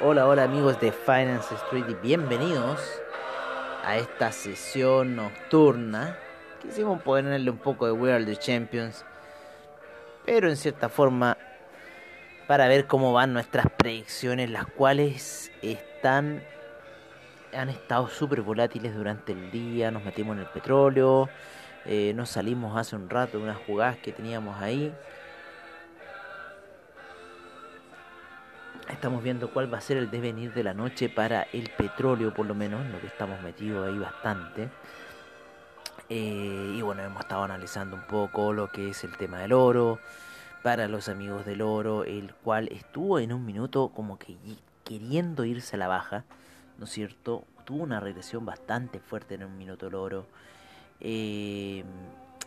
Hola hola amigos de Finance Street y bienvenidos a esta sesión nocturna. Quisimos ponerle un poco de the Champions, pero en cierta forma para ver cómo van nuestras predicciones, las cuales están han estado súper volátiles durante el día. Nos metimos en el petróleo, eh, nos salimos hace un rato de unas jugadas que teníamos ahí. Estamos viendo cuál va a ser el devenir de la noche para el petróleo, por lo menos, en lo que estamos metidos ahí bastante. Eh, y bueno, hemos estado analizando un poco lo que es el tema del oro, para los amigos del oro, el cual estuvo en un minuto como que queriendo irse a la baja, ¿no es cierto? Tuvo una regresión bastante fuerte en un minuto el oro. Eh,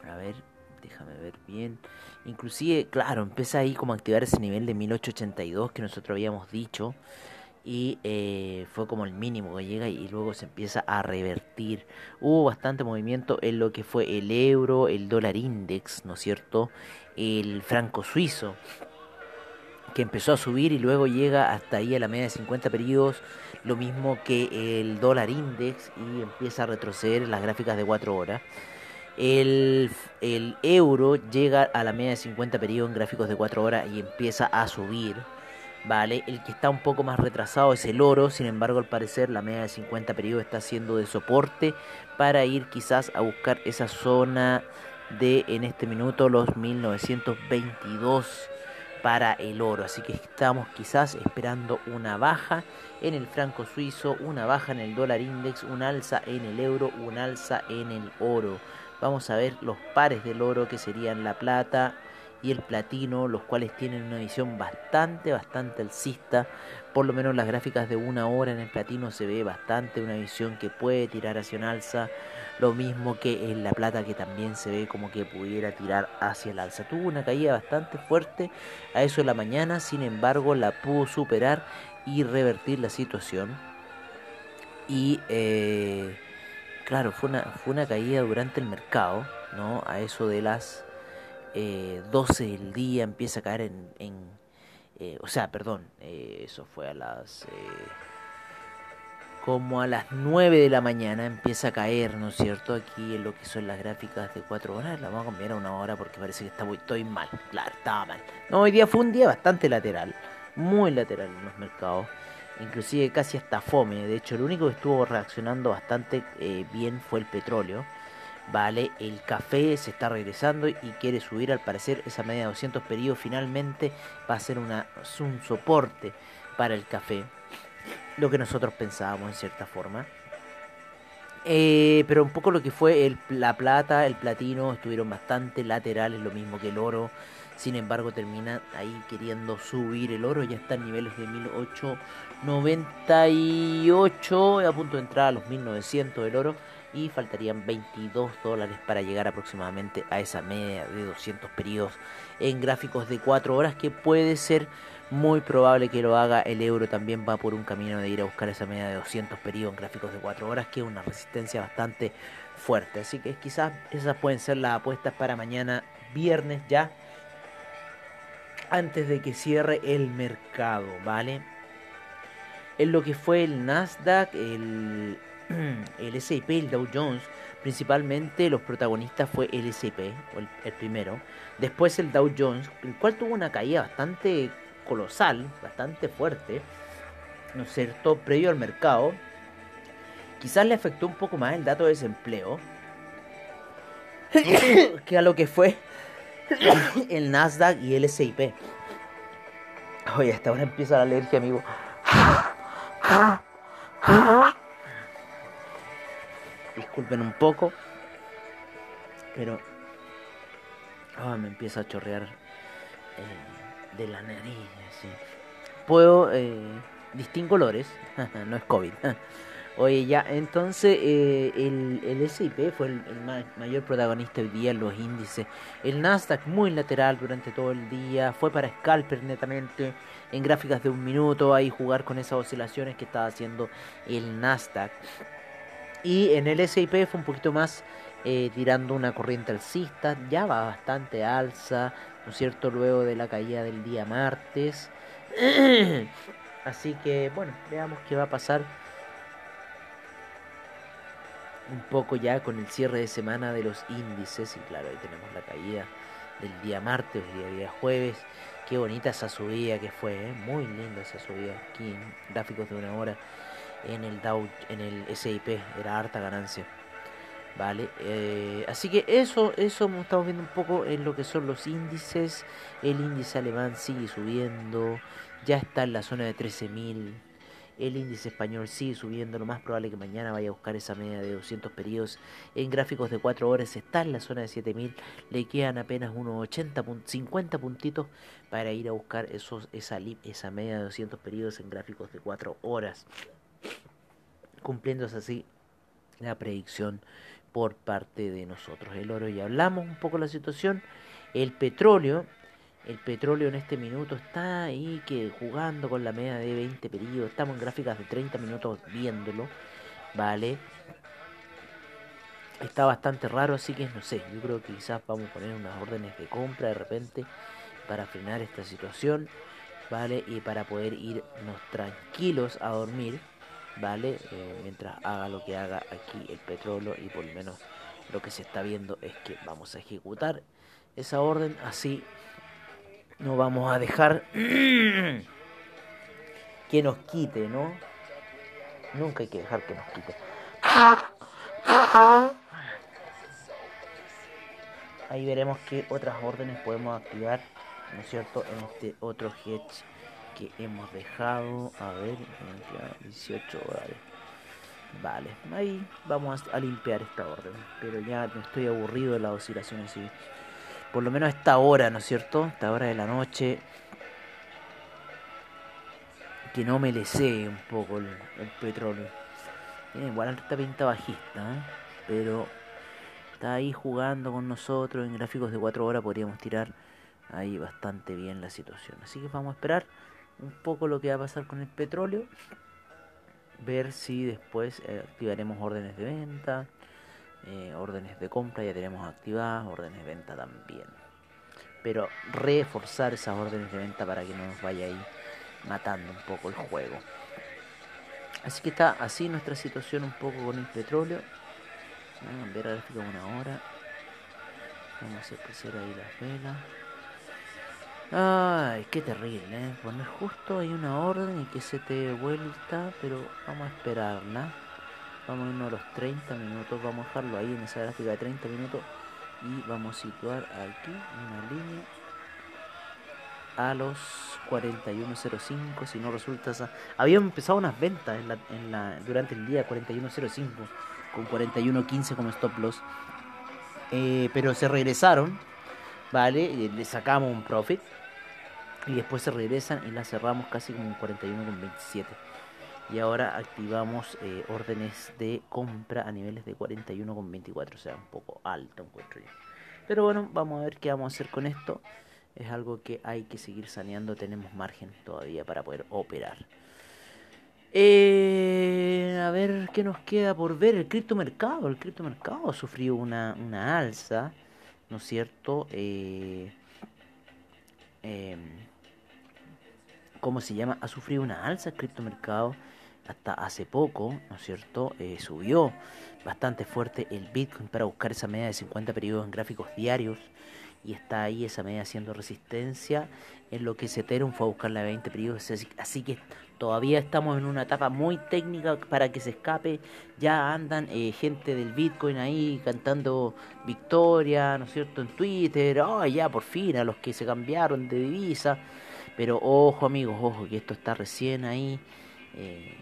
a ver, déjame ver bien. Inclusive, claro, empieza ahí como a activar ese nivel de 1882 que nosotros habíamos dicho. Y eh, fue como el mínimo que llega y luego se empieza a revertir. Hubo bastante movimiento en lo que fue el euro, el dólar index, ¿no es cierto? El franco suizo, que empezó a subir y luego llega hasta ahí a la media de 50 periodos. Lo mismo que el dólar index y empieza a retroceder en las gráficas de 4 horas. El, euro llega a la media de 50 periodos en gráficos de 4 horas y empieza a subir. Vale, el que está un poco más retrasado es el oro, sin embargo al parecer la media de 50 periodos está siendo de soporte para ir quizás a buscar esa zona de en este minuto los 1922 para el oro, así que estamos quizás esperando una baja en el franco suizo, una baja en el dólar index, un alza en el euro, un alza en el oro. Vamos a ver los pares del oro que serían la plata y el platino, los cuales tienen una visión bastante, bastante alcista. Por lo menos las gráficas de una hora en el platino se ve bastante una visión que puede tirar hacia un alza. Lo mismo que en la plata que también se ve como que pudiera tirar hacia el alza. Tuvo una caída bastante fuerte a eso de la mañana, sin embargo la pudo superar y revertir la situación. Y eh, claro, fue una, fue una caída durante el mercado, ¿no? A eso de las eh, 12 del día empieza a caer en... en, eh, o sea, perdón, eh, eso fue a las... eh, como a las 9 de la mañana empieza a caer, ¿no es cierto? Aquí en lo que son las gráficas de 4 horas, la vamos a cambiar a una hora porque parece que está estoy mal. Claro, estaba mal. No, hoy día fue un día bastante lateral, muy lateral en los mercados. Inclusive casi hasta fome. De hecho, el único que estuvo reaccionando bastante eh, bien fue el petróleo. Vale, el café se está regresando y quiere subir al parecer esa media de 200 periodos finalmente va a ser un soporte para el café lo que nosotros pensábamos en cierta forma. Eh, pero un poco lo que fue el, la plata, el platino, estuvieron bastante laterales, lo mismo que el oro. Sin embargo, termina ahí queriendo subir el oro. Ya está en niveles de 1898, a punto de entrar a los 1900 del oro. Y faltarían 22 dólares para llegar aproximadamente a esa media de 200 periodos en gráficos de 4 horas, que puede ser muy probable que lo haga. El euro también va por un camino de ir a buscar esa media de 200 periodos en gráficos de 4 horas, que es una resistencia bastante fuerte. Así que quizás esas pueden ser las apuestas para mañana viernes ya, antes de que cierre el mercado, ¿vale? En lo que fue el Nasdaq, el, el S&P, el Dow Jones, principalmente los protagonistas fue el S&P, el, el primero, después el Dow Jones, el cual tuvo una caída bastante colosal, bastante fuerte, ¿no es cierto?, previo al mercado. Quizás le afectó un poco más el dato de desempleo que a lo que fue el Nasdaq y el S&P. Oye, hasta ahora empieza la alergia, amigo. Disculpen un poco, pero ah, me empieza a chorrear eh, de la nariz. Puedo eh, distingo colores, no es COVID. Oye, ya, entonces eh, el, el SIP fue el, el ma- mayor protagonista hoy día en los índices. El Nasdaq muy lateral durante todo el día, fue para scalper netamente, en gráficas de un minuto, ahí jugar con esas oscilaciones que estaba haciendo el Nasdaq. Y en el SIP fue un poquito más eh, tirando una corriente alcista, ya va bastante alza, ¿no es cierto? Luego de la caída del día martes. Así que, bueno, veamos qué va a pasar un poco ya con el cierre de semana de los índices. Y claro, ahí tenemos la caída del día martes, el día, día jueves. Qué bonita esa subida que fue, ¿eh? muy linda esa subida aquí en gráficos de una hora en el Dow, en el SIP, era harta ganancia. Vale, eh, así que eso, eso estamos viendo un poco en lo que son los índices. El índice alemán sigue subiendo, ya está en la zona de 13.000. El índice español sigue subiendo, lo más probable que mañana vaya a buscar esa media de 200 periodos. En gráficos de 4 horas está en la zona de 7000, le quedan apenas unos 80, pun- 50 puntitos para ir a buscar esos, esa, esa media de 200 periodos en gráficos de 4 horas. Cumpliéndose así la predicción por parte de nosotros. El oro ya hablamos un poco de la situación. El petróleo, el petróleo en este minuto está ahí que jugando con la media de 20 periodos. Estamos en gráficas de 30 minutos viéndolo. Vale. Está bastante raro, así que no sé. Yo creo que quizás vamos a poner unas órdenes de compra de repente para frenar esta situación. Vale. Y para poder irnos tranquilos a dormir. ¿vale? Eh, mientras haga lo que haga aquí el petróleo y por lo menos lo que se está viendo es que vamos a ejecutar esa orden así no vamos a dejar que nos quite, ¿no? Nunca hay que dejar que nos quite. Ahí veremos qué otras órdenes podemos activar, ¿no es cierto? En este otro hedge que hemos dejado. A ver, ya 18 dólares. Vale, ahí vamos a limpiar esta orden. Pero ya me estoy aburrido de las oscilaciones. Y por lo menos esta hora, ¿no es cierto? Esta hora de la noche. Que no me le sé un poco el, el petróleo. Tiene igual alta pinta bajista, ¿eh? pero está ahí jugando con nosotros. En gráficos de 4 horas podríamos tirar ahí bastante bien la situación. Así que vamos a esperar un poco lo que va a pasar con el petróleo. Ver si después eh, activaremos órdenes de venta, eh, órdenes de compra ya tenemos activadas, órdenes de venta también. Pero reforzar esas órdenes de venta para que no nos vaya ahí matando un poco el juego. Así que está así nuestra situación un poco con el petróleo. Vamos a cambiar a gráfico una hora. Vamos a crecer ahí las velas. Ay, qué terrible, ¿eh? Poner justo ahí una orden y que se te vuelta, pero vamos a esperarla. Vamos a irnos a los 30 minutos, vamos a dejarlo ahí en esa gráfica de 30 minutos y vamos a situar aquí una línea a los 41.05 si no resulta esa habíamos empezado unas ventas en la, en la, durante el día 41.05 con 41.15 como stop loss eh, pero se regresaron vale le sacamos un profit y después se regresan y la cerramos casi como un 41.27 y ahora activamos eh, órdenes de compra a niveles de 41,24, o sea, un poco alto encuentro yo. Pero bueno, vamos a ver qué vamos a hacer con esto. Es algo que hay que seguir saneando, tenemos margen todavía para poder operar. Eh, a ver qué nos queda por ver. El criptomercado, el criptomercado sufrió una, una alza, ¿no es cierto? Eh, em, ¿cómo se llama? Ha sufrido una alza el criptomercado hasta hace poco, ¿no es cierto? Eh, subió bastante fuerte el Bitcoin para buscar esa media de 50 periodos en gráficos diarios. Y está ahí esa media haciendo resistencia. En lo que es Ethereum fue a buscar la de 20 periodos. Así, así que todavía estamos en una etapa muy técnica para que se escape. Ya andan eh, gente del Bitcoin ahí cantando victoria ¿no es cierto? en Twitter. Oh ya por fin a los que se cambiaron de divisa. Pero ojo amigos ojo que esto está recién ahí. Eh,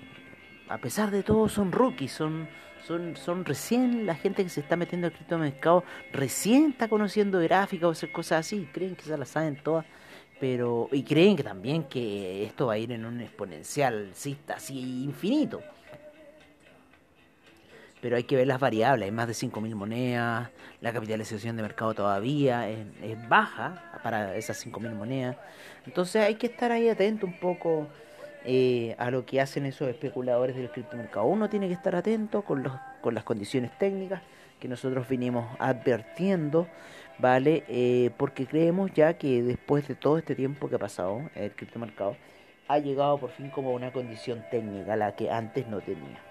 a pesar de todo son rookies, son, son, son recién la gente que se está metiendo al criptomercado, recién está conociendo gráficas o hacer cosas así, creen que se las saben todas, pero y creen que también que esto va a ir en un exponencial cista así infinito. Pero hay que ver las variables, hay más de 5.000 monedas, la capitalización de mercado todavía es, es baja para esas 5.000 monedas. Entonces hay que estar ahí atento un poco eh, a lo que hacen esos especuladores del criptomercado. Uno tiene que estar atento con, los, con las condiciones técnicas que nosotros vinimos advirtiendo, ¿vale? Eh, porque creemos ya que después de todo este tiempo que ha pasado el criptomercado, ha llegado por fin como una condición técnica, la que antes no tenía.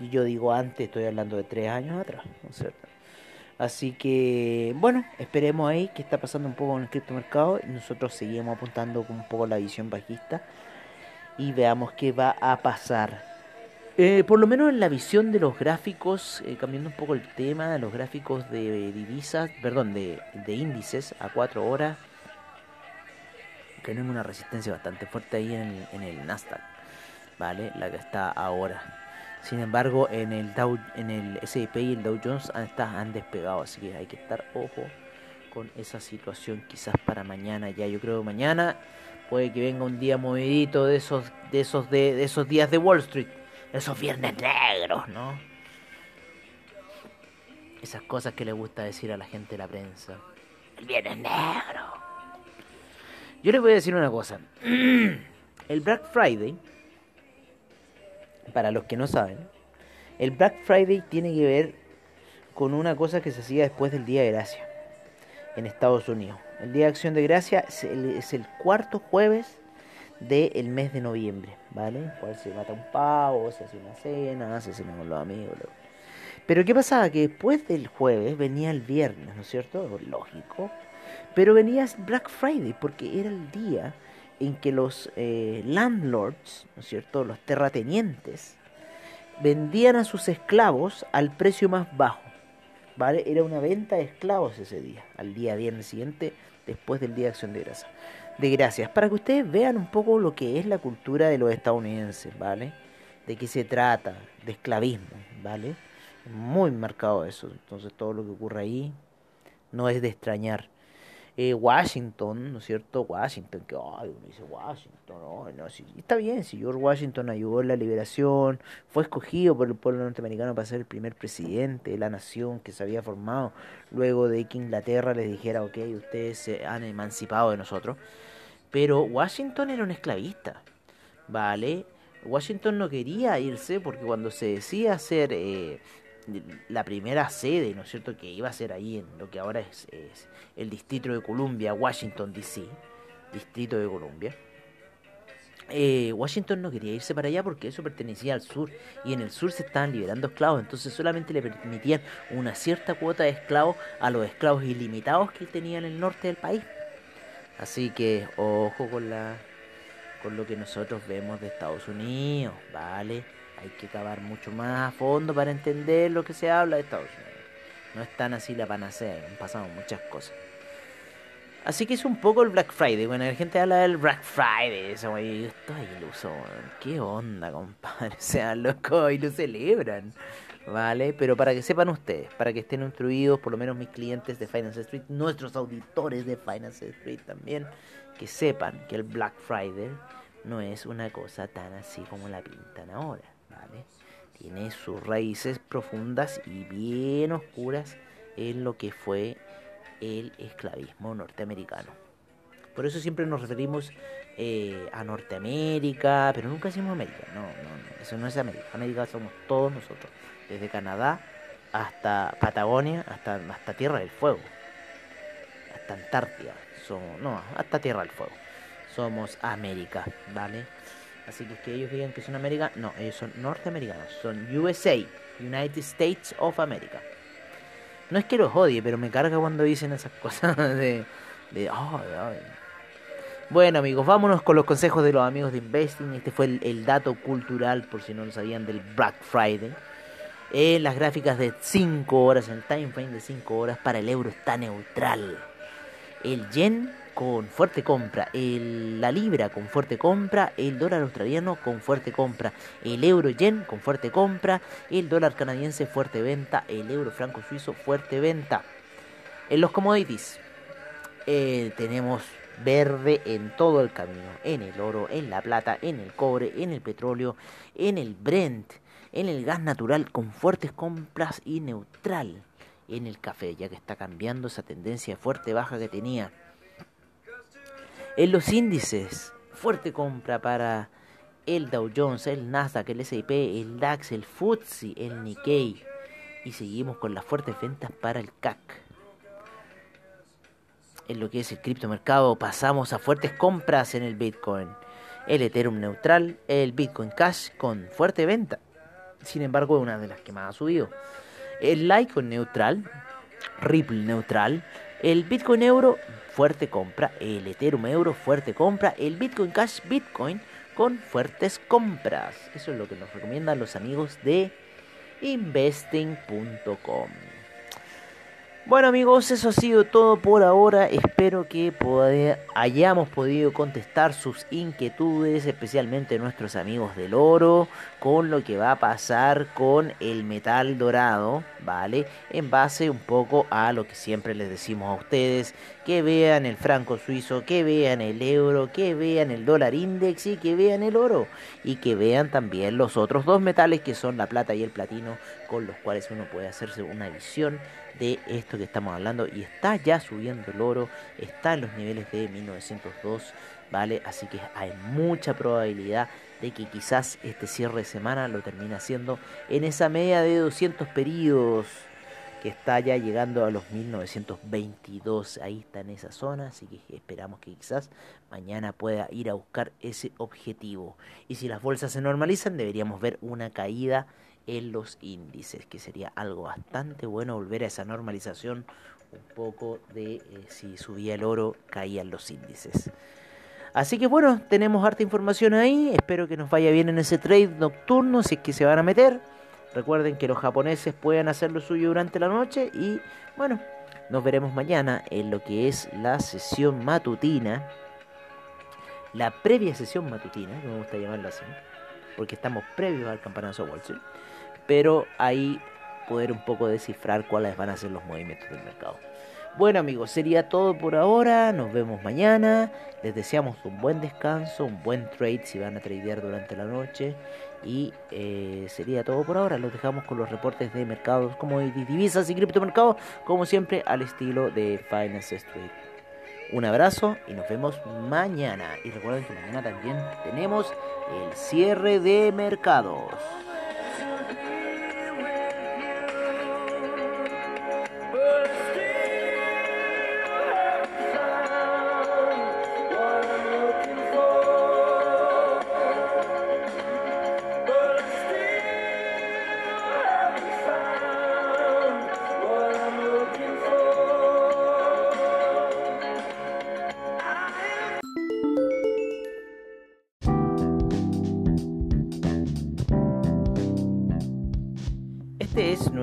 Y yo digo antes, estoy hablando de tres años atrás, ¿no es cierto? Así que, bueno, esperemos ahí qué está pasando un poco en el criptomercado. Nosotros seguimos apuntando con un poco la visión bajista y veamos qué va a pasar. Eh, por lo menos en la visión de los gráficos, eh, cambiando un poco el tema, los gráficos de divisas, perdón, de, de índices a 4 horas, tenemos una resistencia bastante fuerte ahí en el, Nasdaq, ¿vale? La que está ahora. Sin embargo, en el Dow, en el S&P y el Dow Jones han, está- han despegado, así que hay que estar ojo con esa situación. Quizás para mañana ya, yo creo que mañana puede que venga un día movidito de esos, de esos, de, esos días de Wall Street, esos viernes negros, ¿no? Esas cosas que le gusta decir a la gente de la prensa. El viernes negro. Yo les voy a decir una cosa. El Black Friday para los que no saben, el Black Friday tiene que ver con una cosa que se hacía después del Día de Gracia en Estados Unidos. El Día de Acción de Gracia es el, cuarto jueves del mes de noviembre, ¿vale? Cual se mata un pavo, se hace una cena, se cena con los amigos. Pero ¿qué pasaba? Que después del jueves venía el viernes, ¿no es cierto? Lógico. Pero venía Black Friday porque era el día en que los eh, landlords, ¿no es cierto? Los terratenientes vendían a sus esclavos al precio más bajo. ¿Vale? Era una venta de esclavos ese día, al día viernes siguiente, después del Día de Acción de Gracias. De gracias, para que ustedes vean un poco lo que es la cultura de los estadounidenses, ¿vale? De qué se trata, de esclavismo, ¿vale? Muy marcado eso. Entonces todo lo que ocurre ahí no es de extrañar. Eh, Washington, ¿no es cierto? Washington, que ay, uno dice Washington, ay, no, sí, está bien, si George Washington ayudó en la liberación, fue escogido por el pueblo norteamericano para ser el primer presidente de la nación que se había formado luego de que Inglaterra les dijera, ok, ustedes se han emancipado de nosotros. Pero Washington era un esclavista, ¿vale? Washington no quería irse porque cuando se decía hacer eh, la primera sede, ¿no es cierto?, que iba a ser ahí en lo que ahora es, el Distrito de Columbia, Washington, D.C., Distrito de Columbia. Eh, Washington no quería irse para allá porque eso pertenecía al sur y en el sur se estaban liberando esclavos, entonces solamente le permitían una cierta cuota de esclavos a los esclavos ilimitados que tenía en el norte del país. Así que ojo con la con lo que nosotros vemos de Estados Unidos, ¿vale? Hay que cavar mucho más a fondo para entender lo que se habla de Estados Unidos. No es tan así la panacea, han pasado muchas cosas. Así que es un poco el Black Friday. Bueno, la gente habla del Black Friday. Esa wey, yo estoy iluso. ¿Qué onda, compadre? O sea, loco, y lo celebran. ¿Vale? Pero para que sepan ustedes, para que estén instruidos, por lo menos mis clientes de Finance Street, nuestros auditores de Finance Street también, que sepan que el Black Friday no es una cosa tan así como la pintan ahora, Tiene sus raíces profundas y bien oscuras en lo que fue el esclavismo norteamericano. Por eso siempre nos referimos eh, a Norteamérica, pero nunca decimos América. No, no, no, eso no es América. América somos todos nosotros, desde Canadá hasta Patagonia, hasta, hasta Tierra del Fuego, hasta Antártida. No, hasta Tierra del Fuego. Somos América, ¿vale? Así que que ellos digan que son América, no, ellos son norteamericanos, son USA, United States of America. No es que los odie, pero me carga cuando dicen esas cosas de. Bueno, amigos, vámonos con los consejos de los amigos de Investing. Este fue el, el dato cultural, por si no lo sabían, del Black Friday. Eh, las gráficas de 5 horas, el time frame de 5 horas para el euro está neutral. El yen con fuerte compra, el- la libra con fuerte compra, el dólar australiano con fuerte compra, el euro yen con fuerte compra, el dólar canadiense fuerte venta, el euro franco suizo fuerte venta. En los commodities eh, tenemos verde en todo el camino, en el oro, en la plata, en el cobre, en el petróleo, en el Brent, en el gas natural con fuertes compras y neutral en el café, ya que está cambiando esa tendencia fuerte baja que tenía. En los índices, fuerte compra para el Dow Jones, el Nasdaq, el S&P, el DAX, el FTSE, el Nikkei. Y seguimos con las fuertes ventas para el CAC. En lo que es el criptomercado pasamos a fuertes compras en el Bitcoin. El Ethereum neutral, el Bitcoin Cash con fuerte venta. Sin embargo, es una de las que más ha subido. El Litecoin neutral, Ripple neutral, el Bitcoin euro fuerte compra, el Ethereum euro fuerte compra, el Bitcoin Cash Bitcoin con fuertes compras. Eso es lo que nos recomiendan los amigos de investing.com. Bueno amigos, eso ha sido todo por ahora. Espero que hayamos podido contestar sus inquietudes, especialmente nuestros amigos del oro, con lo que va a pasar con el metal dorado, ¿vale? En base un poco a lo que siempre les decimos a ustedes, que vean el franco suizo, que vean el euro, que vean el dólar index y que vean el oro. Y que vean también los otros dos metales que son la plata y el platino, con los cuales uno puede hacerse una visión de esto que estamos hablando y está ya subiendo el oro, está en los niveles de 1902, ¿vale? Así que hay mucha probabilidad de que quizás este cierre de semana lo termine haciendo en esa media de 200 periodos que está ya llegando a los 1922, ahí está en esa zona, así que esperamos que quizás mañana pueda ir a buscar ese objetivo. Y si las bolsas se normalizan, deberíamos ver una caída en los índices, que sería algo bastante bueno volver a esa normalización un poco de eh, si subía el oro, caían los índices. Así que bueno, tenemos harta información ahí, espero que nos vaya bien en ese trade nocturno, si es que se van a meter. Recuerden que los japoneses pueden hacer lo suyo durante la noche y bueno, nos veremos mañana en lo que es la sesión matutina, la previa sesión matutina, que me gusta llamarla así, porque estamos previos al campanazo Wall Street pero ahí poder un poco descifrar cuáles van a ser los movimientos del mercado. Bueno amigos, sería todo por ahora, nos vemos mañana, les deseamos un buen descanso, un buen trade si van a tradear durante la noche y eh, sería todo por ahora, los dejamos con los reportes de mercados como de divisas y criptomercados, como siempre al estilo de Finance Street. Un abrazo y nos vemos mañana. Y recuerden que mañana también tenemos el cierre de mercados.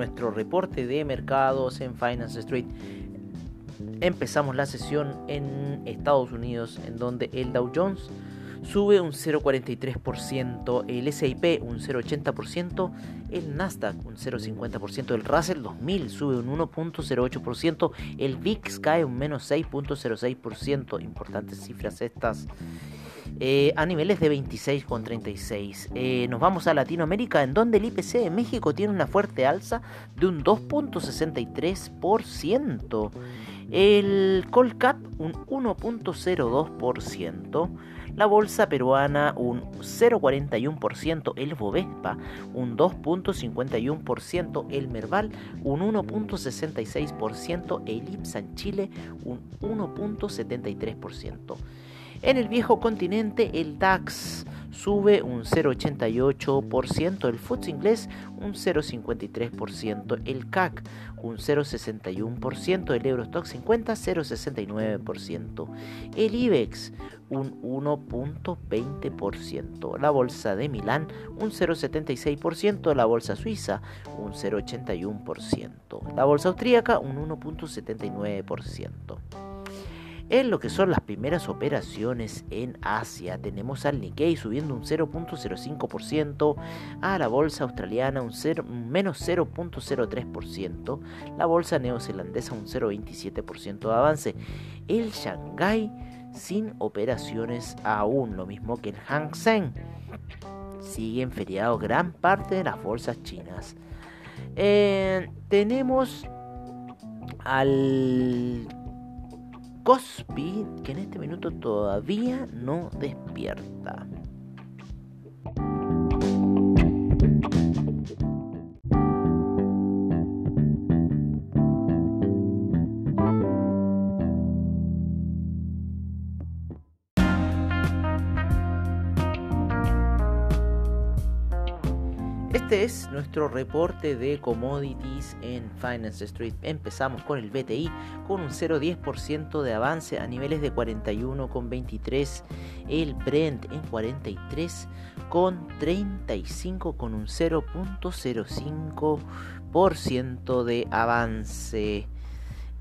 Nuestro reporte de mercados en Finance Street. Empezamos la sesión en Estados Unidos en donde el Dow Jones sube un 0,43%, el S&P un 0,80%, el Nasdaq un 0,50%, el Russell 2000 sube un 1,08%, el VIX cae un menos 6,06%, importantes cifras estas. Eh, a niveles de 26,36. Eh, nos vamos a Latinoamérica, en donde el IPC de México tiene una fuerte alza de un 2.63%. El Colcap un 1.02%. La bolsa peruana un 0.41%. El Bovespa un 2.51%. El Merval un 1.66%. El IPSA en Chile un 1.73%. En el viejo continente el DAX sube un 0,88%, el FTSE inglés un 0,53%, el CAC un 0,61%, el Eurostock 50 0,69%, el IBEX un 1.20%, la bolsa de Milán un 0,76%, la bolsa suiza un 0,81%, la bolsa austríaca un 1.79%. En lo que son las primeras operaciones en Asia, tenemos al Nikkei subiendo un 0.05%, a la bolsa australiana un, menos 0.03%, la bolsa neozelandesa un 0.27% de avance, el Shanghai sin operaciones aún, lo mismo que el Hang Seng. Sigue en feriado gran parte de las bolsas chinas. Eh, tenemos al Cospi, que en este minuto todavía no despierta. Es nuestro reporte de commodities en Finance Street. Empezamos con el BTI con un 0,10% de avance a niveles de 41,23. El Brent en 43,35 con un 0,05% de avance.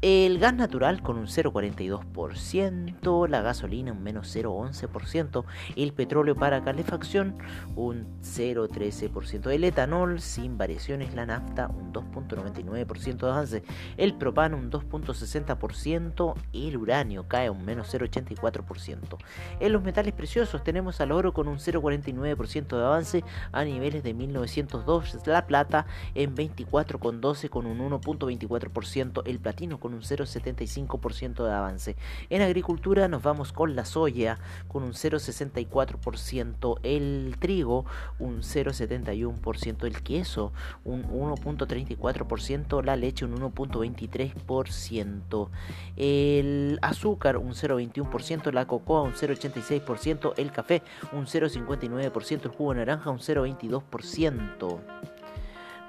El gas natural con un 0,42%, la gasolina un menos 0,11%, el petróleo para calefacción un 0,13%, el etanol sin variaciones, la nafta un 2,99% de avance, el propano un 2,60%, el uranio cae un menos 0,84%. En los metales preciosos tenemos al oro con un 0,49% de avance a niveles de 1902, la plata en 24,12 con un 1,24%, el platino con un 0,75% de avance. En agricultura nos vamos con la soya con un 0,64%, el trigo un 0,71%, el queso un 1,34%, la leche un 1,23%, el azúcar un 0,21%, la cocoa un 0,86%, el café un 0,59%, el jugo de naranja un 0,22%.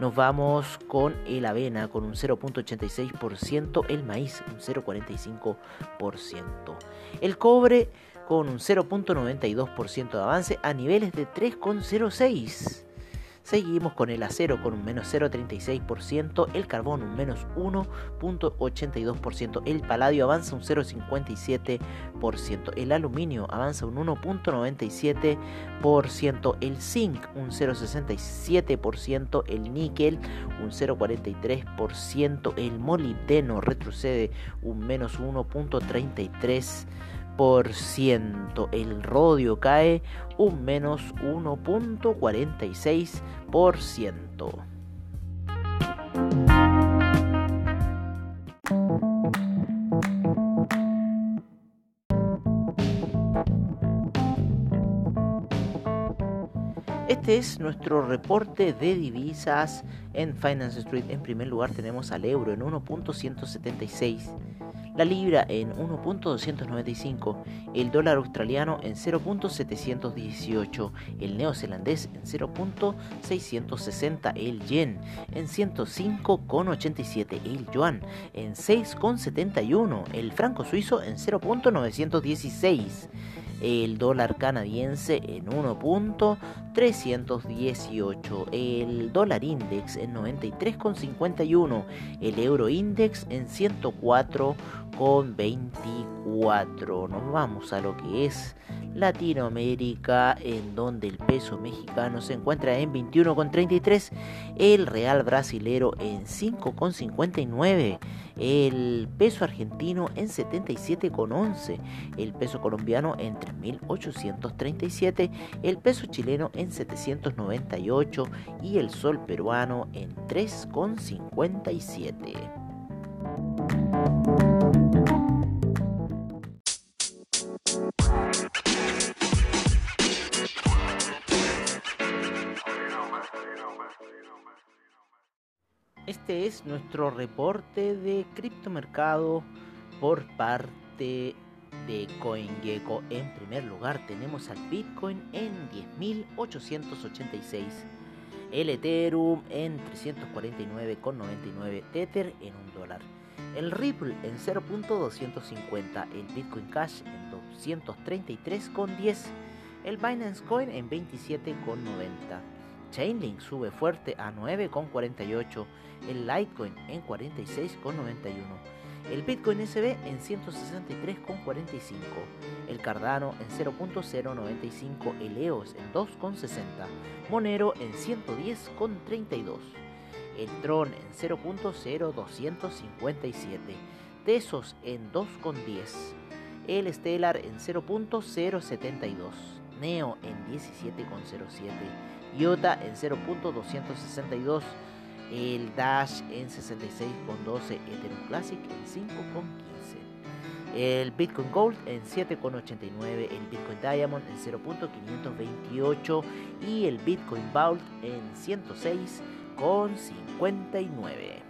Nos vamos con el avena con un 0.86%, el maíz un 0.45%, el cobre con un 0.92% de avance a niveles de 3.06%. Seguimos con el acero con un menos 0,36%, el carbón un menos 1,82%, el paladio avanza un 0,57%, el aluminio avanza un 1,97%, el zinc un 0,67%, el níquel un 0,43%, el molibdeno retrocede un menos 1,33%. El rodio cae un menos 1.46%. Este es nuestro reporte de divisas en Finance Street. En primer lugar tenemos al euro en 1.176 la libra en 1.295, el dólar australiano en 0.718, el neozelandés en 0.660, el yen en 105.87, el yuan en 6.71, el franco suizo en 0.916 el dólar canadiense en 1.318, el dólar index en 93,51, el euro index en 104,24. Nos vamos a lo que es Latinoamérica, en donde el peso mexicano se encuentra en 21,33, el real brasilero en 5,59, el peso argentino en 77,11, el peso colombiano en 3.837, el peso chileno en 798 y el sol peruano en 3,57. Este es nuestro reporte de criptomercado por parte de CoinGecko. En primer lugar tenemos al Bitcoin en 10.886, el Ethereum en 349,99, Tether en 1 dólar, el Ripple en 0.250, el Bitcoin Cash en 233,10, el Binance Coin en 27,90. Chainlink sube fuerte a 9,48, el Litecoin en 46,91, El Bitcoin SB en 163,45. El Cardano en 0.095. El EOS en 2,60. Monero en 110,32. El Tron en 0.0257. Tesos en 2,10. El Stellar en 0.072. Neo en 17,07. IOTA en 0.262. El Dash en 66,12. Ethereum Classic en 5,15. El Bitcoin Gold en 7,89. El Bitcoin Diamond en 0.528. Y el Bitcoin Vault en 106,59.